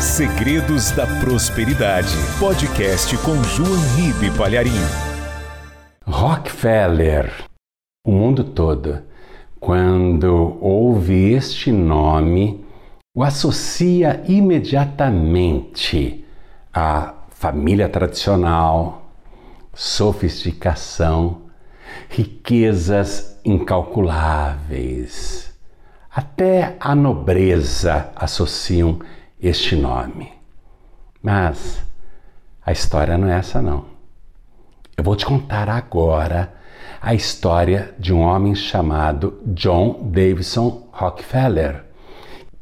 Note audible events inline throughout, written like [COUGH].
Segredos da Prosperidade. Podcast com João Ribe Palharim. Rockefeller. O mundo todo, quando ouve este nome, o associa imediatamente à família tradicional, sofisticação, riquezas incalculáveis. Até a nobreza associam este nome. Mas a história não é essa não. Eu vou te contar agora a história de um homem chamado John Davidson Rockefeller,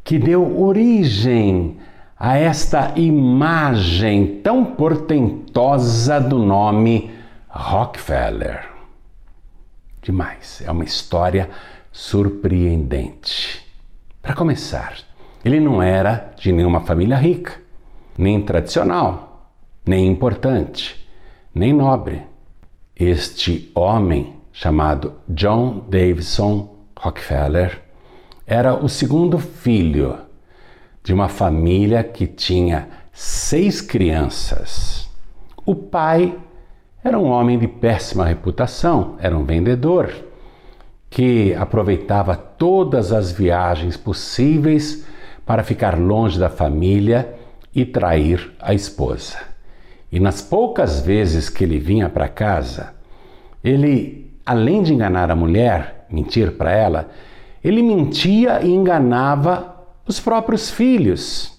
que deu origem a esta imagem tão portentosa do nome Rockefeller. Demais, é uma história surpreendente. Para começar, ele não era de nenhuma família rica, nem tradicional, nem importante, nem nobre. Este homem, chamado John Davidson Rockefeller, era o segundo filho de uma família que tinha seis crianças. O pai era um homem de péssima reputação, era um vendedor que aproveitava todas as viagens possíveis para ficar longe da família e trair a esposa. E nas poucas vezes que ele vinha para casa, ele, além de enganar a mulher, mentir para ela, ele mentia e enganava os próprios filhos.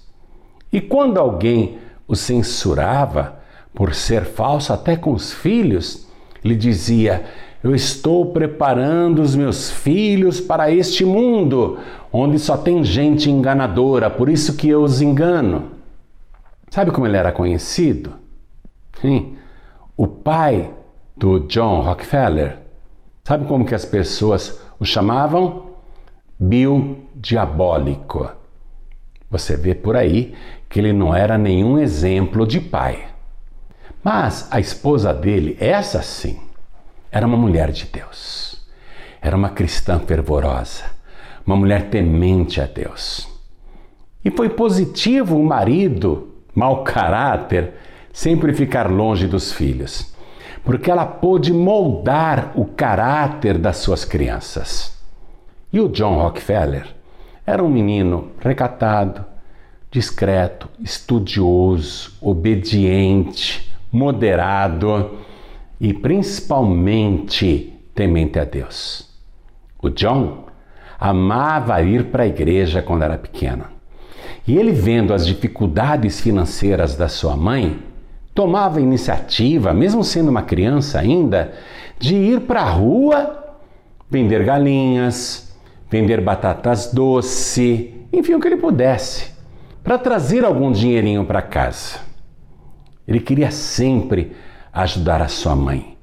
E quando alguém o censurava por ser falso até com os filhos, lhe dizia: Eu estou preparando os meus filhos para este mundo, onde só tem gente enganadora, por isso que eu os engano. Sabe como ele era conhecido? Sim, o pai do John Rockefeller. Sabe como que as pessoas o chamavam? Bill Diabólico. Você vê por aí que ele não era nenhum exemplo de pai. Mas a esposa dele, essa sim, era uma mulher de Deus. Era uma cristã fervorosa uma mulher temente a Deus. E foi positivo o marido, mau caráter, sempre ficar longe dos filhos, porque ela pôde moldar o caráter das suas crianças. E o John Rockefeller era um menino recatado, discreto, estudioso, obediente, moderado e principalmente temente a Deus. O John amava ir para a igreja quando era pequeno. E ele, vendo as dificuldades financeiras da sua mãe, tomava a iniciativa, mesmo sendo uma criança ainda, de ir para a rua vender galinhas, vender batatas doce, enfim, o que ele pudesse, para trazer algum dinheirinho para casa. Ele queria sempre ajudar a sua mãe,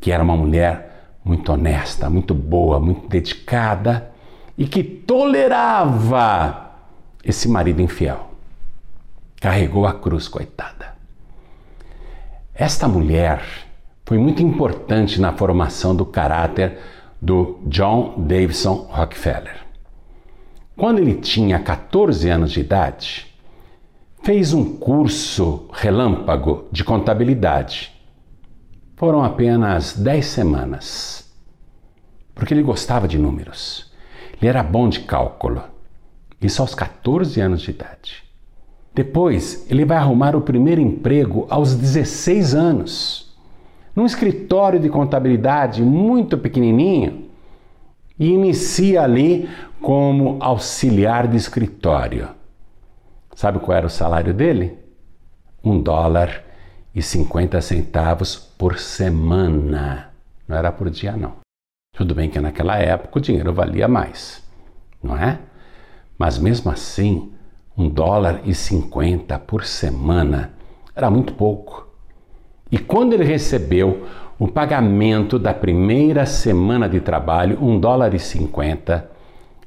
que era uma mulher muito honesta, muito boa, muito dedicada e que tolerava esse marido infiel. Carregou a cruz, coitada. Esta mulher foi muito importante na formação do caráter do John Davidson Rockefeller. Quando ele tinha 14 anos de idade, fez um curso relâmpago de contabilidade. Foram apenas 10 semanas, porque ele gostava de números. Ele era bom de cálculo. Isso aos 14 anos de idade. Depois, ele vai arrumar o primeiro emprego aos 16 anos, num escritório de contabilidade muito pequenininho, e inicia ali como auxiliar de escritório. Sabe qual era o salário dele? Um dólar e 50 centavos por semana. Não era por dia, não. Tudo bem que naquela época o dinheiro valia mais, não é? Mas mesmo assim, um dólar e cinquenta por semana era muito pouco. E quando ele recebeu o pagamento da primeira semana de trabalho, um dólar e cinquenta,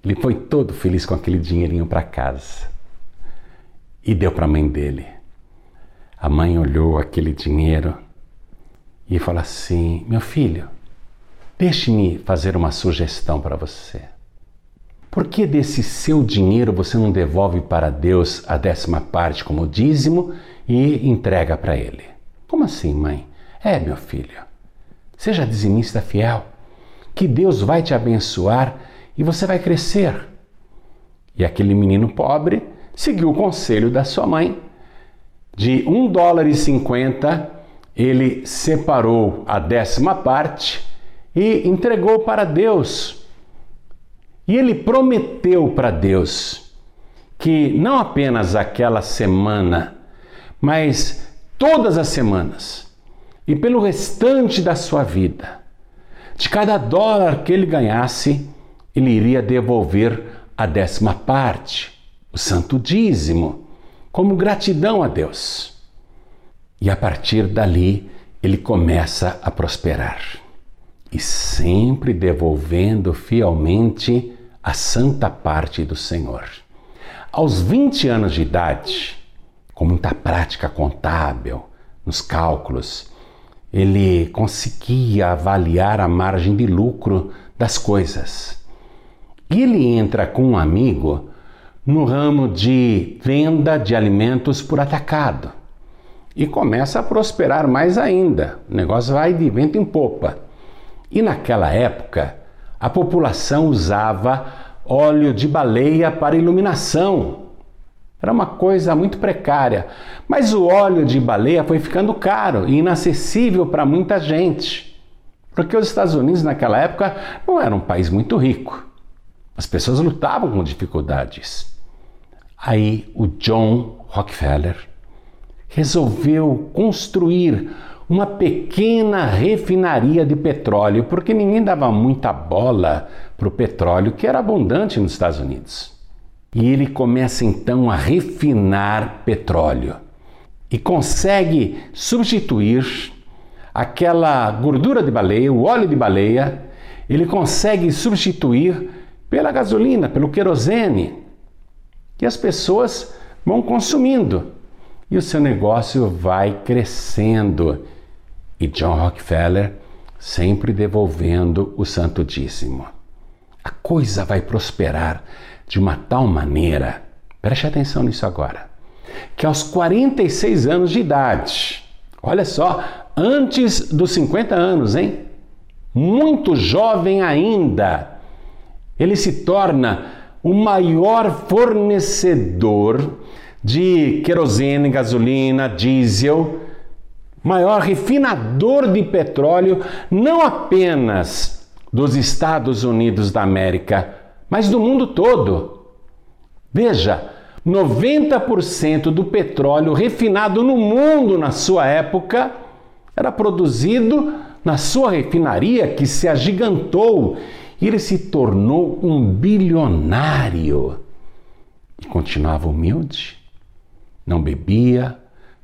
ele foi todo feliz com aquele dinheirinho para casa e deu para a mãe dele. A mãe olhou aquele dinheiro e falou assim: Meu filho, Deixe-me fazer uma sugestão para você. Por que desse seu dinheiro você não devolve para Deus a décima parte como dízimo e entrega para Ele? Como assim, mãe? É, meu filho. Seja dizimista fiel, que Deus vai te abençoar e você vai crescer. E aquele menino pobre seguiu o conselho da sua mãe. De um dólar e cinquenta, ele separou a décima parte e entregou para Deus e ele prometeu para Deus que não apenas aquela semana, mas todas as semanas e pelo restante da sua vida, de cada dólar que ele ganhasse, ele iria devolver a décima parte, o santo dízimo, como gratidão a Deus. E a partir dali, ele começa a prosperar e sempre devolvendo fielmente a santa parte do Senhor. Aos 20 anos de idade, com muita prática contábil nos cálculos, ele conseguia avaliar a margem de lucro das coisas. E ele entra com um amigo no ramo de venda de alimentos por atacado e começa a prosperar mais ainda. O negócio vai de vento em popa. E naquela época, a população usava óleo de baleia para iluminação. Era uma coisa muito precária. Mas o óleo de baleia foi ficando caro e inacessível para muita gente. Porque os Estados Unidos, naquela época, não era um país muito rico. As pessoas lutavam com dificuldades. Aí o John Rockefeller resolveu construir uma pequena refinaria de petróleo, porque ninguém dava muita bola para o petróleo que era abundante nos Estados Unidos. E ele começa então a refinar petróleo e consegue substituir aquela gordura de baleia, o óleo de baleia, ele consegue substituir pela gasolina, pelo querosene. E as pessoas vão consumindo e o seu negócio vai crescendo e John Rockefeller sempre devolvendo o santo dízimo. A coisa vai prosperar de uma tal maneira, preste atenção nisso agora, que aos 46 anos de idade, olha só, antes dos 50 anos, hein? Muito jovem ainda, ele se torna o maior fornecedor de querosene, gasolina, diesel maior refinador de petróleo, não apenas dos Estados Unidos da América, mas do mundo todo. Veja, 90% do petróleo refinado no mundo na sua época era produzido na sua refinaria que se agigantou e ele se tornou um bilionário. E continuava humilde, não bebia,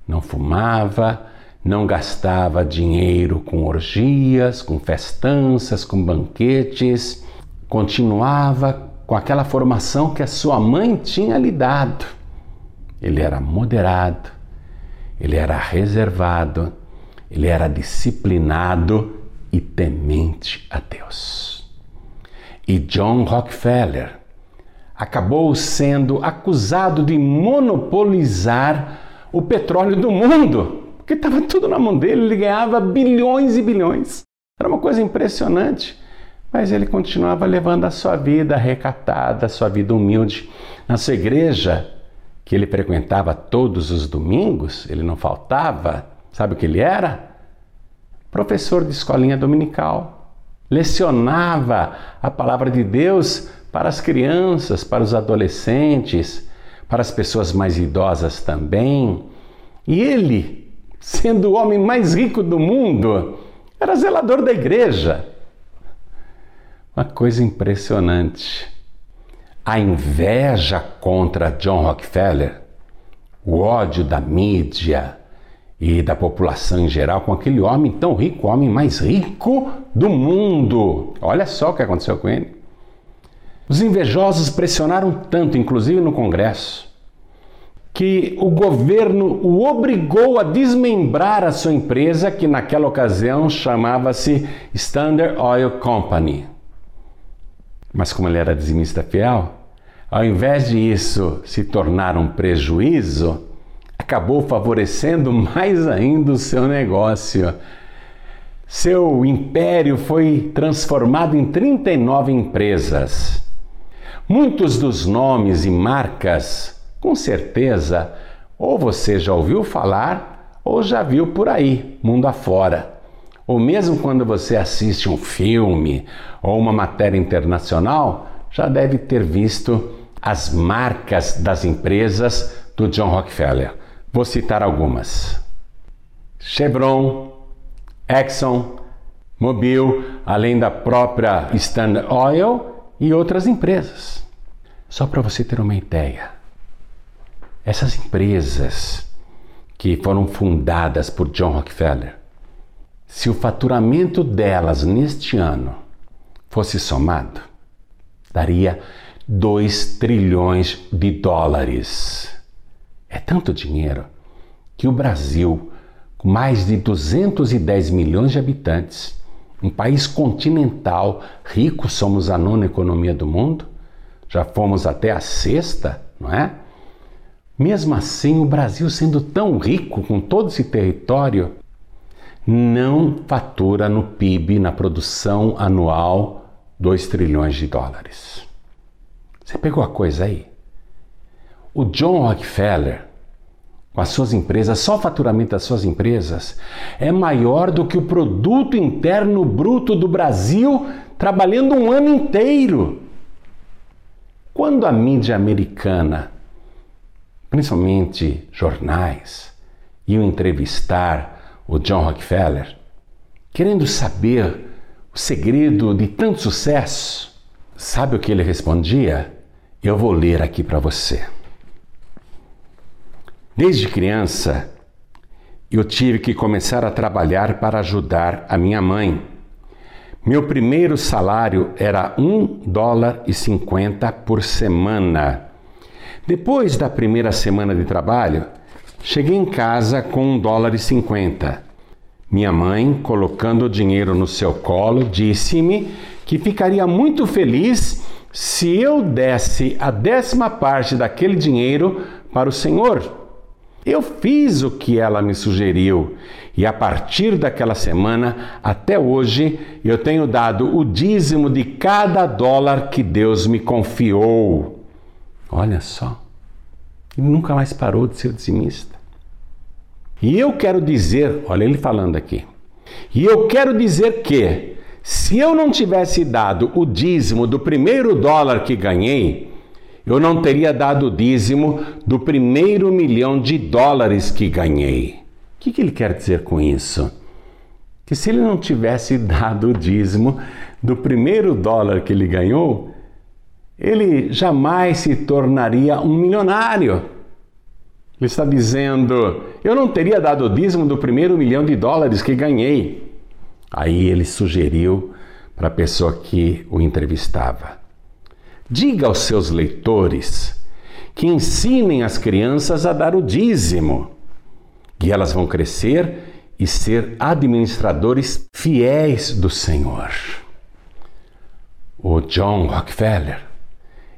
não fumava, não gastava dinheiro com orgias, com festanças, com banquetes, continuava com aquela formação que a sua mãe tinha lhe dado. Ele era moderado, ele era reservado, ele era disciplinado e temente a Deus. E John Rockefeller acabou sendo acusado de monopolizar o petróleo do mundo porque estava tudo na mão dele, ele ganhava bilhões e bilhões. Era uma coisa impressionante. Mas ele continuava levando a sua vida recatada, a sua vida humilde. Na sua igreja, que ele frequentava todos os domingos, ele não faltava. Sabe o que ele era? Professor de escolinha dominical. Lecionava a palavra de Deus para as crianças, para os adolescentes, para as pessoas mais idosas também. E ele sendo o homem mais rico do mundo, era zelador da igreja. Uma coisa impressionante. A inveja contra John Rockefeller, o ódio da mídia e da população em geral com aquele homem tão rico, o homem mais rico do mundo. Olha só o que aconteceu com ele. Os invejosos pressionaram tanto, inclusive no Congresso, que o governo o obrigou a desmembrar a sua empresa, que naquela ocasião chamava-se Standard Oil Company. Mas como ele era dizimista fiel, ao invés de isso se tornar um prejuízo, acabou favorecendo mais ainda o seu negócio. Seu império foi transformado em 39 empresas. Muitos dos nomes e marcas, com certeza, ou você já ouviu falar ou já viu por aí, mundo afora. Ou mesmo quando você assiste um filme ou uma matéria internacional, já deve ter visto as marcas das empresas do John Rockefeller. Vou citar algumas: Chevron, Exxon, Mobil, além da própria Standard Oil e outras empresas. Só para você ter uma ideia, essas empresas que foram fundadas por John Rockefeller se o faturamento delas neste ano fosse somado, daria 2 trilhões de dólares. É tanto dinheiro que o Brasil, com mais de 210 milhões de habitantes, um país continental, rico, somos a nona economia do mundo, já fomos até a sexta, não é? Mesmo assim, o Brasil, sendo tão rico com todo esse território, não fatura no PIB, na produção anual, 2 trilhões de dólares. Você pegou a coisa aí? O John Rockefeller, com as suas empresas, só o faturamento das suas empresas é maior do que o produto interno bruto do Brasil trabalhando um ano inteiro. Quando a mídia americana, principalmente jornais, iam entrevistar o John Rockefeller, querendo saber o segredo de tanto sucesso, sabe o que ele respondia? Eu vou ler aqui para você. Desde criança, eu tive que começar a trabalhar para ajudar a minha mãe. Meu primeiro salário era um dólar e cinquenta por semana. Depois da primeira semana de trabalho, Cheguei em casa com um dólar e cinquenta. Minha mãe, colocando o dinheiro no seu colo, disse-me que ficaria muito feliz se eu desse a décima parte daquele dinheiro para o Senhor. Eu fiz o que ela me sugeriu e a partir daquela semana até hoje eu tenho dado o dízimo de cada dólar que Deus me confiou. Olha só. Ele nunca mais parou de ser dizimista. E eu quero dizer, olha ele falando aqui, e eu quero dizer que, se eu não tivesse dado o dízimo do primeiro dólar que ganhei, eu não teria dado o dízimo do primeiro milhão de dólares que ganhei. O que, que ele quer dizer com isso? Que se ele não tivesse [LAUGHS] dado o dízimo do primeiro dólar que ele ganhou, ele jamais se tornaria um milionário. Ele está dizendo: Eu não teria dado o dízimo do primeiro milhão de dólares que ganhei. Aí ele sugeriu para a pessoa que o entrevistava: Diga aos seus leitores que ensinem as crianças a dar o dízimo, que elas vão crescer e ser administradores fiéis do Senhor. O John Rockefeller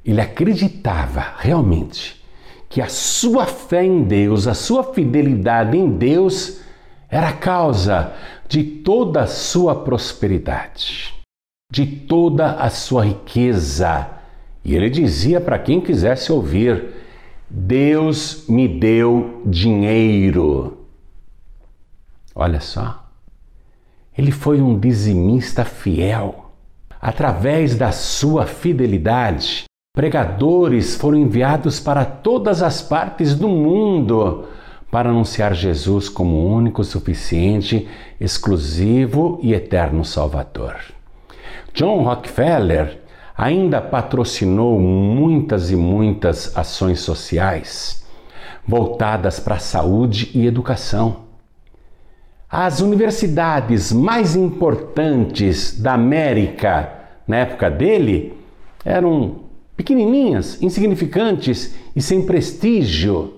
ele acreditava realmente que a sua fé em Deus, a sua fidelidade em Deus era a causa de toda a sua prosperidade, de toda a sua riqueza. E ele dizia para quem quisesse ouvir: Deus me deu dinheiro. Olha só, ele foi um dizimista fiel. Através da sua fidelidade, Pregadores foram enviados para todas as partes do mundo para anunciar Jesus como único, suficiente, exclusivo e eterno Salvador. John Rockefeller ainda patrocinou muitas e muitas ações sociais voltadas para a saúde e educação. As universidades mais importantes da América na época dele eram pequenininhas, insignificantes e sem prestígio.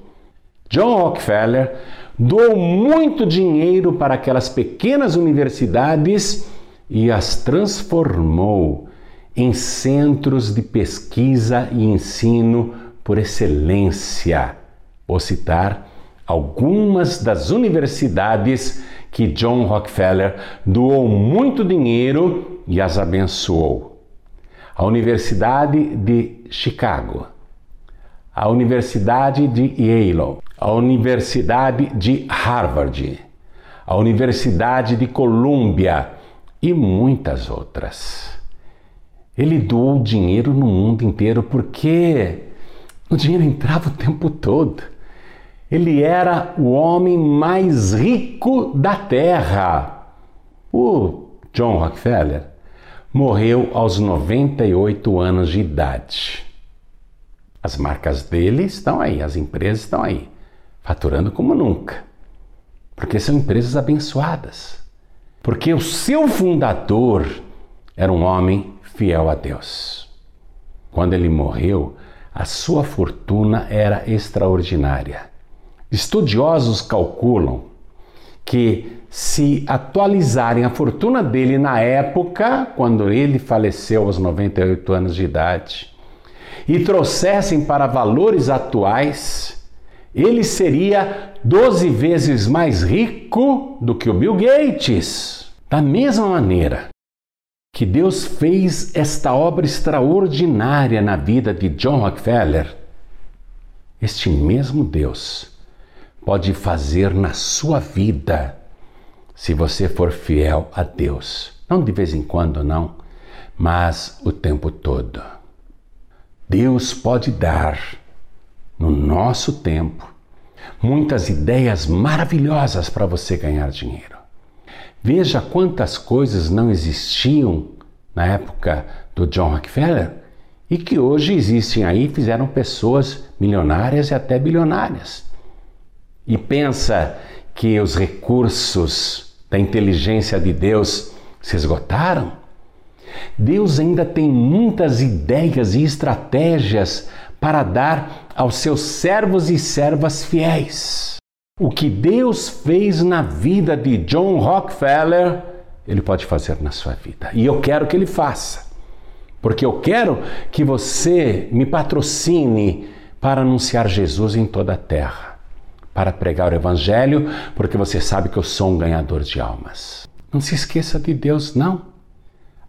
John Rockefeller doou muito dinheiro para aquelas pequenas universidades e as transformou em centros de pesquisa e ensino por excelência. Vou citar algumas das universidades que John Rockefeller doou muito dinheiro e as abençoou. A Universidade de Chicago, a Universidade de Yale, a Universidade de Harvard, a Universidade de Columbia e muitas outras. Ele doou dinheiro no mundo inteiro porque o dinheiro entrava o tempo todo. Ele era o homem mais rico da terra. O John Rockefeller morreu aos 98 anos de idade. As marcas dele estão aí, as empresas estão aí, faturando como nunca. Porque são empresas abençoadas. Porque o seu fundador era um homem fiel a Deus. Quando ele morreu, a sua fortuna era extraordinária. Estudiosos calculam que, se atualizarem a fortuna dele na época, quando ele faleceu aos 98 anos de idade, e trouxessem para valores atuais, ele seria 12 vezes mais rico do que o Bill Gates. Da mesma maneira que Deus fez esta obra extraordinária na vida de John Rockefeller, este mesmo Deus pode fazer na sua vida se você for fiel a Deus. Não de vez em quando, não, mas o tempo todo. Deus pode dar, no nosso tempo, muitas ideias maravilhosas para você ganhar dinheiro. Veja quantas coisas não existiam na época do John Rockefeller e que hoje existem aí, fizeram pessoas milionárias e até bilionárias e pensa que os recursos da inteligência de Deus se esgotaram? Deus ainda tem muitas ideias e estratégias para dar aos seus servos e servas fiéis. O que Deus fez na vida de John Rockefeller, ele pode fazer na sua vida. E eu quero que ele faça. Porque eu quero que você me patrocine para anunciar Jesus em toda a terra para pregar o Evangelho, porque você sabe que eu sou um ganhador de almas. Não se esqueça de Deus, não.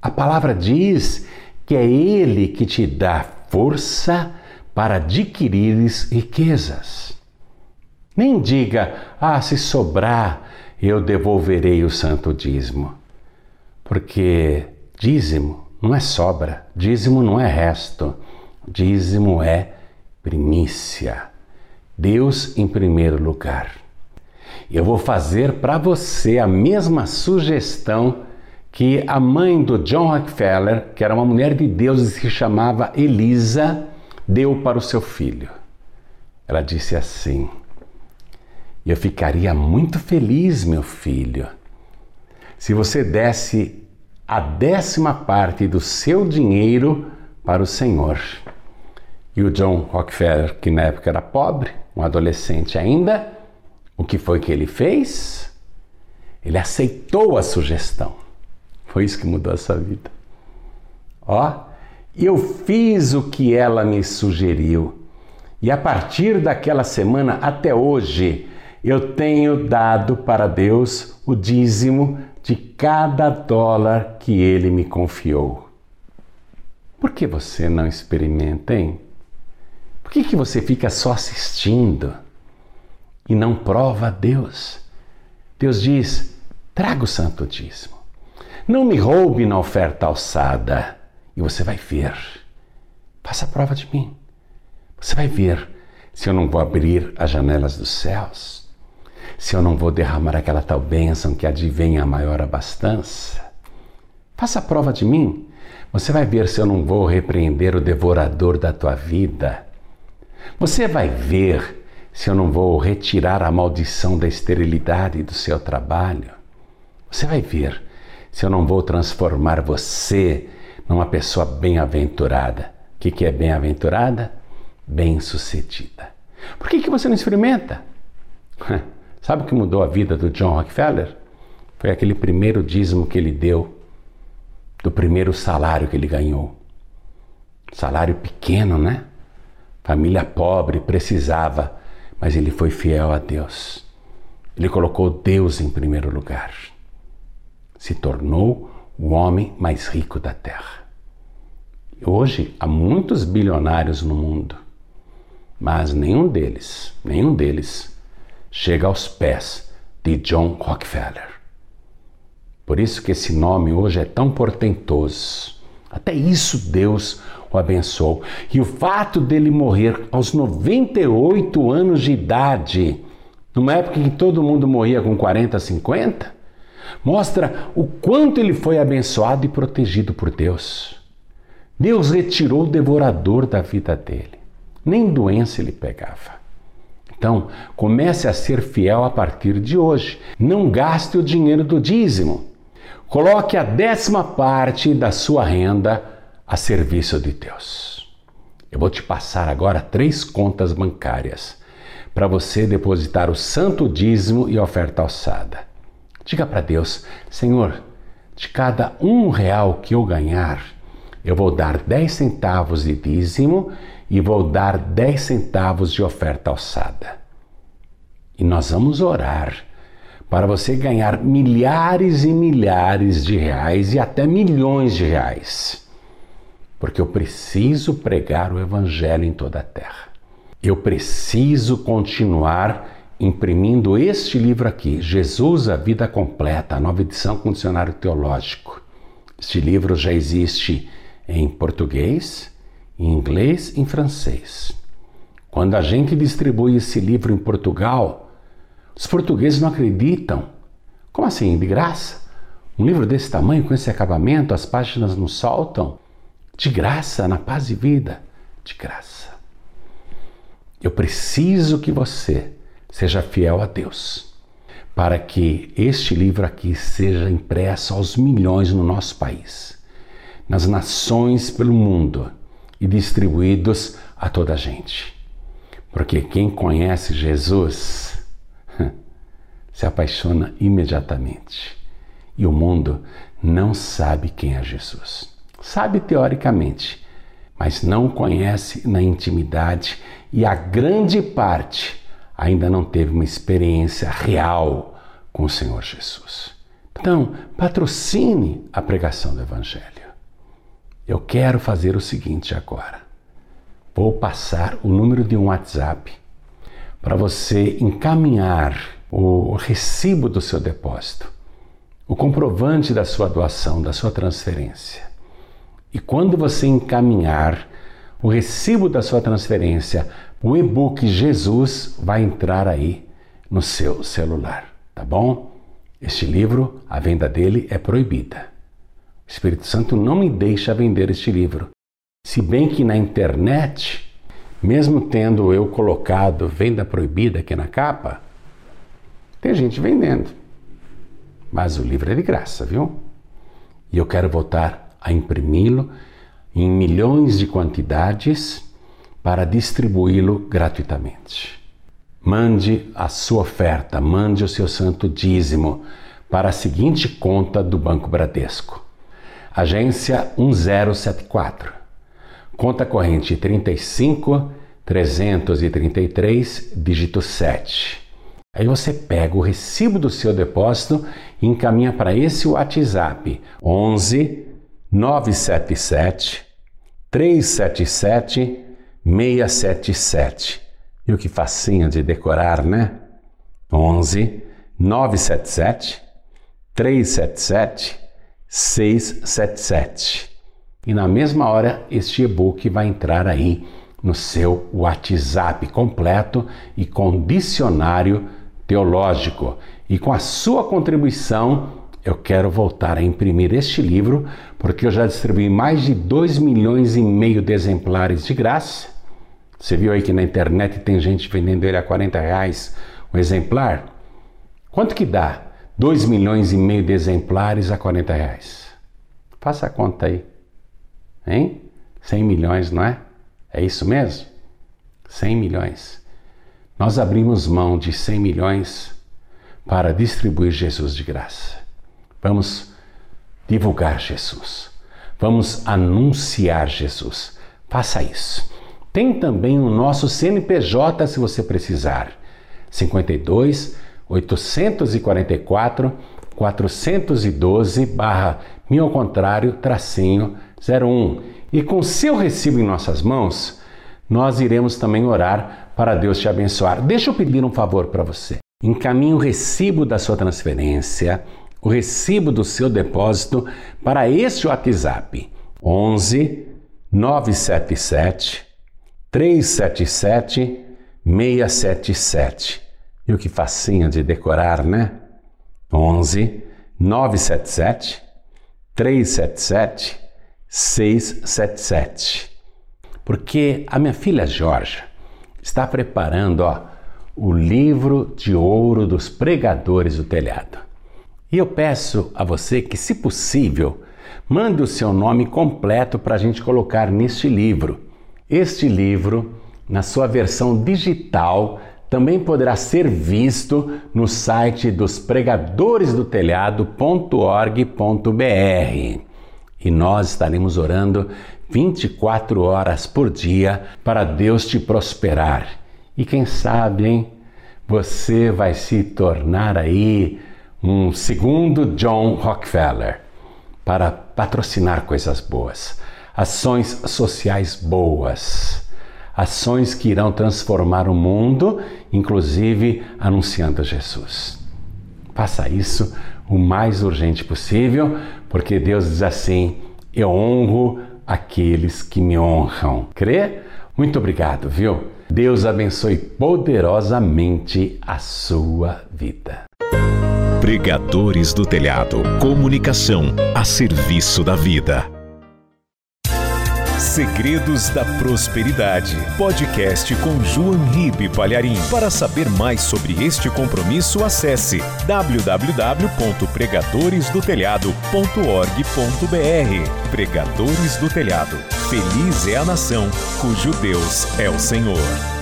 A palavra diz que é Ele que te dá força para adquirires riquezas. Nem diga, ah, se sobrar, eu devolverei o santo dízimo. Porque dízimo não é sobra, dízimo não é resto, dízimo é primícia. Deus em primeiro lugar. Eu vou fazer para você a mesma sugestão que a mãe do John Rockefeller, que era uma mulher de Deus e se chamava Elisa, deu para o seu filho. Ela disse assim: Eu ficaria muito feliz, meu filho, se você desse a décima parte do seu dinheiro para o Senhor. E o John Rockefeller, que na época era pobre, um adolescente ainda, o que foi que ele fez? Ele aceitou a sugestão. Foi isso que mudou a sua vida. Ó, eu fiz o que ela me sugeriu. E a partir daquela semana até hoje, eu tenho dado para Deus o dízimo de cada dólar que ele me confiou. Por que você não experimenta, hein? Por que, que você fica só assistindo e não prova a Deus? Deus diz: traga o santo dízimo. Não me roube na oferta alçada e você vai ver. Faça prova de mim. Você vai ver se eu não vou abrir as janelas dos céus, se eu não vou derramar aquela tal bênção que advém a maior abastança. Faça prova de mim. Você vai ver se eu não vou repreender o devorador da tua vida você vai ver se eu não vou retirar a maldição da esterilidade do seu trabalho. Você vai ver se eu não vou transformar você numa pessoa bem-aventurada. O que, que é bem-aventurada? Bem-sucedida. Por que, que você não experimenta? [LAUGHS] Sabe o que mudou a vida do John Rockefeller? Foi aquele primeiro dízimo que ele deu. do primeiro salário que ele ganhou. Salário pequeno, né? Família pobre, precisava, mas ele foi fiel a Deus. Ele colocou Deus em primeiro lugar. Se tornou o homem mais rico da terra. Hoje há muitos bilionários no mundo, mas nenhum deles, nenhum deles chega aos pés de John Rockefeller. Por isso que esse nome hoje é tão portentoso. Até isso Deus o abençoou. E o fato dele morrer aos 98 anos de idade, numa época em que todo mundo morria com 40, 50, mostra o quanto ele foi abençoado e protegido por Deus. Deus retirou o devorador da vida dele. Nem doença ele pegava. Então, comece a ser fiel a partir de hoje. Não gaste o dinheiro do dízimo. Coloque a décima parte da sua renda a serviço de Deus. Eu vou te passar agora três contas bancárias para você depositar o santo dízimo e oferta alçada. Diga para Deus, Senhor, de cada um real que eu ganhar, eu vou dar dez centavos de dízimo e vou dar dez centavos de oferta alçada. E nós vamos orar para você ganhar milhares e milhares de reais e até milhões de reais. Porque eu preciso pregar o Evangelho em toda a terra. Eu preciso continuar imprimindo este livro aqui, Jesus, a Vida Completa, a nova edição com dicionário teológico. Este livro já existe em português, em inglês e em francês. Quando a gente distribui esse livro em Portugal, os portugueses não acreditam. Como assim, de graça? Um livro desse tamanho, com esse acabamento, as páginas não saltam? De graça, na paz e vida? De graça. Eu preciso que você seja fiel a Deus, para que este livro aqui seja impresso aos milhões no nosso país, nas nações pelo mundo e distribuídos a toda a gente. Porque quem conhece Jesus [LAUGHS] se apaixona imediatamente. E o mundo não sabe quem é Jesus. Sabe teoricamente, mas não conhece na intimidade e a grande parte ainda não teve uma experiência real com o Senhor Jesus. Então, patrocine a pregação do Evangelho. Eu quero fazer o seguinte agora. Vou passar o número de um WhatsApp para você encaminhar o recibo do seu depósito, o comprovante da sua doação, da sua transferência. E quando você encaminhar o recibo da sua transferência, o e-book Jesus vai entrar aí no seu celular, tá bom? Este livro, a venda dele é proibida. O Espírito Santo não me deixa vender este livro. Se bem que na internet, mesmo tendo eu colocado venda proibida aqui na capa, tem gente vendendo. Mas o livro é de graça, viu? E eu quero voltar a imprimi-lo em milhões de quantidades para distribuí-lo gratuitamente. Mande a sua oferta, mande o seu santo dízimo para a seguinte conta do Banco Bradesco Agência 1074. Conta corrente 35 333, dígito 7. Aí você pega o recibo do seu depósito e encaminha para esse WhatsApp 11 977 377 677. E o que facinho de decorar, né? 11 977 377 677. E na mesma hora, este e-book vai entrar aí no seu WhatsApp completo e com dicionário teológico. E com a sua contribuição, eu quero voltar a imprimir este livro, porque eu já distribuí mais de 2 milhões e meio de exemplares de graça. Você viu aí que na internet tem gente vendendo ele a 40 reais o exemplar? Quanto que dá? 2 milhões e meio de exemplares a 40 reais. Faça a conta aí. Hein? 100 milhões, não é? É isso mesmo? 100 milhões. Nós abrimos mão de 100 milhões para distribuir Jesus de graça. Vamos divulgar Jesus. Vamos anunciar Jesus. Faça isso. Tem também o nosso CNPJ se você precisar. 52 844 412 barra mil ao contrário tracinho 01. E com seu recibo em nossas mãos, nós iremos também orar para Deus te abençoar. Deixa eu pedir um favor para você. Encaminhe o recibo da sua transferência, o recibo do seu depósito para este WhatsApp 11 977 377 677. E o que facinho de decorar, né? 11 977 377 677. Porque a minha filha Georgia está preparando ó, o livro de ouro dos pregadores do telhado. E eu peço a você que, se possível, mande o seu nome completo para a gente colocar neste livro. Este livro, na sua versão digital, também poderá ser visto no site dos pregadoresdotelhado.org.br. E nós estaremos orando 24 horas por dia para Deus te prosperar. E quem sabe, hein? Você vai se tornar aí um segundo John Rockefeller para patrocinar coisas boas, ações sociais boas, ações que irão transformar o mundo, inclusive anunciando Jesus. Faça isso o mais urgente possível, porque Deus diz assim: Eu honro aqueles que me honram. Crê? Muito obrigado, viu? Deus abençoe poderosamente a sua vida. Pregadores do Telhado. Comunicação a serviço da vida. Segredos da Prosperidade. Podcast com João Ribe Palharim. Para saber mais sobre este compromisso, acesse www.pregadoresdotelhado.org.br. Pregadores do Telhado. Feliz é a nação cujo Deus é o Senhor.